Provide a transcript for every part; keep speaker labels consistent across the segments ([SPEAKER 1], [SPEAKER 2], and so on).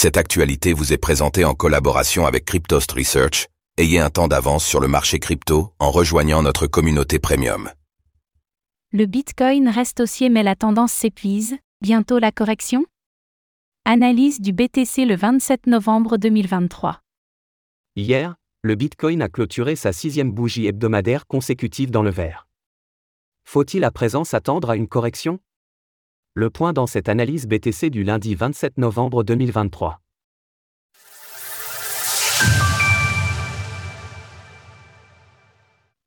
[SPEAKER 1] Cette actualité vous est présentée en collaboration avec Cryptost Research. Ayez un temps d'avance sur le marché crypto en rejoignant notre communauté premium.
[SPEAKER 2] Le Bitcoin reste haussier mais la tendance s'épuise, bientôt la correction? Analyse du BTC le 27 novembre 2023.
[SPEAKER 3] Hier, le Bitcoin a clôturé sa sixième bougie hebdomadaire consécutive dans le vert. Faut-il à présent s'attendre à une correction? Le point dans cette analyse BTC du lundi 27 novembre 2023.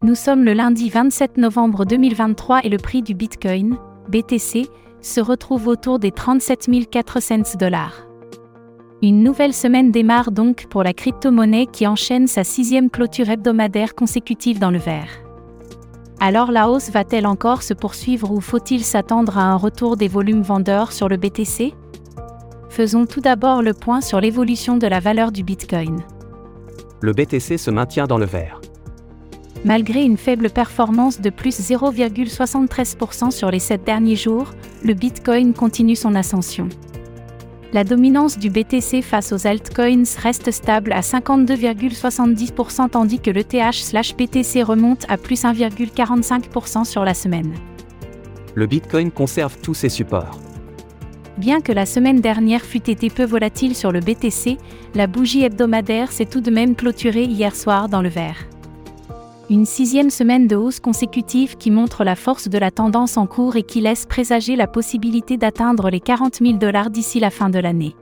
[SPEAKER 2] Nous sommes le lundi 27 novembre 2023 et le prix du Bitcoin, BTC, se retrouve autour des 37 400 dollars. Une nouvelle semaine démarre donc pour la crypto-monnaie qui enchaîne sa sixième clôture hebdomadaire consécutive dans le vert. Alors la hausse va-t-elle encore se poursuivre ou faut-il s'attendre à un retour des volumes vendeurs sur le BTC Faisons tout d'abord le point sur l'évolution de la valeur du Bitcoin.
[SPEAKER 3] Le BTC se maintient dans le vert.
[SPEAKER 2] Malgré une faible performance de plus 0,73% sur les 7 derniers jours, le Bitcoin continue son ascension. La dominance du BTC face aux altcoins reste stable à 52,70% tandis que le TH/BTC remonte à plus 1,45% sur la semaine.
[SPEAKER 3] Le Bitcoin conserve tous ses supports.
[SPEAKER 2] Bien que la semaine dernière fût été peu volatile sur le BTC, la bougie hebdomadaire s'est tout de même clôturée hier soir dans le vert. Une sixième semaine de hausse consécutive qui montre la force de la tendance en cours et qui laisse présager la possibilité d'atteindre les 40 000 dollars d'ici la fin de l'année.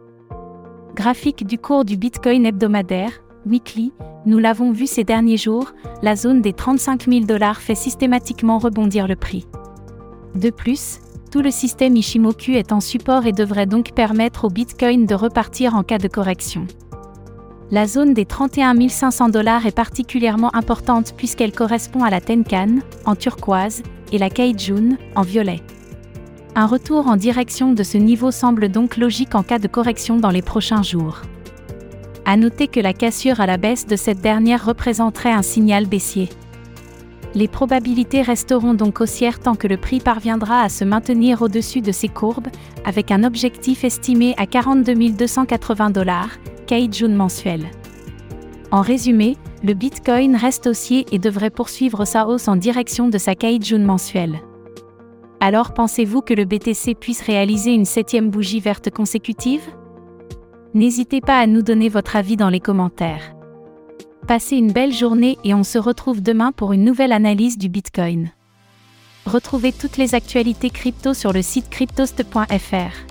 [SPEAKER 2] Graphique du cours du Bitcoin hebdomadaire, weekly, nous l'avons vu ces derniers jours, la zone des 35 000 dollars fait systématiquement rebondir le prix. De plus, tout le système Ishimoku est en support et devrait donc permettre au Bitcoin de repartir en cas de correction. La zone des 31 500 dollars est particulièrement importante puisqu'elle correspond à la Tenkan, en turquoise, et la Kaijun, en violet. Un retour en direction de ce niveau semble donc logique en cas de correction dans les prochains jours. À noter que la cassure à la baisse de cette dernière représenterait un signal baissier. Les probabilités resteront donc haussières tant que le prix parviendra à se maintenir au-dessus de ces courbes, avec un objectif estimé à 42 280 dollars, Kaijun mensuel. En résumé, le Bitcoin reste haussier et devrait poursuivre sa hausse en direction de sa Kaijun mensuelle. Alors pensez-vous que le BTC puisse réaliser une septième bougie verte consécutive? N'hésitez pas à nous donner votre avis dans les commentaires. Passez une belle journée et on se retrouve demain pour une nouvelle analyse du Bitcoin. Retrouvez toutes les actualités crypto sur le site cryptost.fr.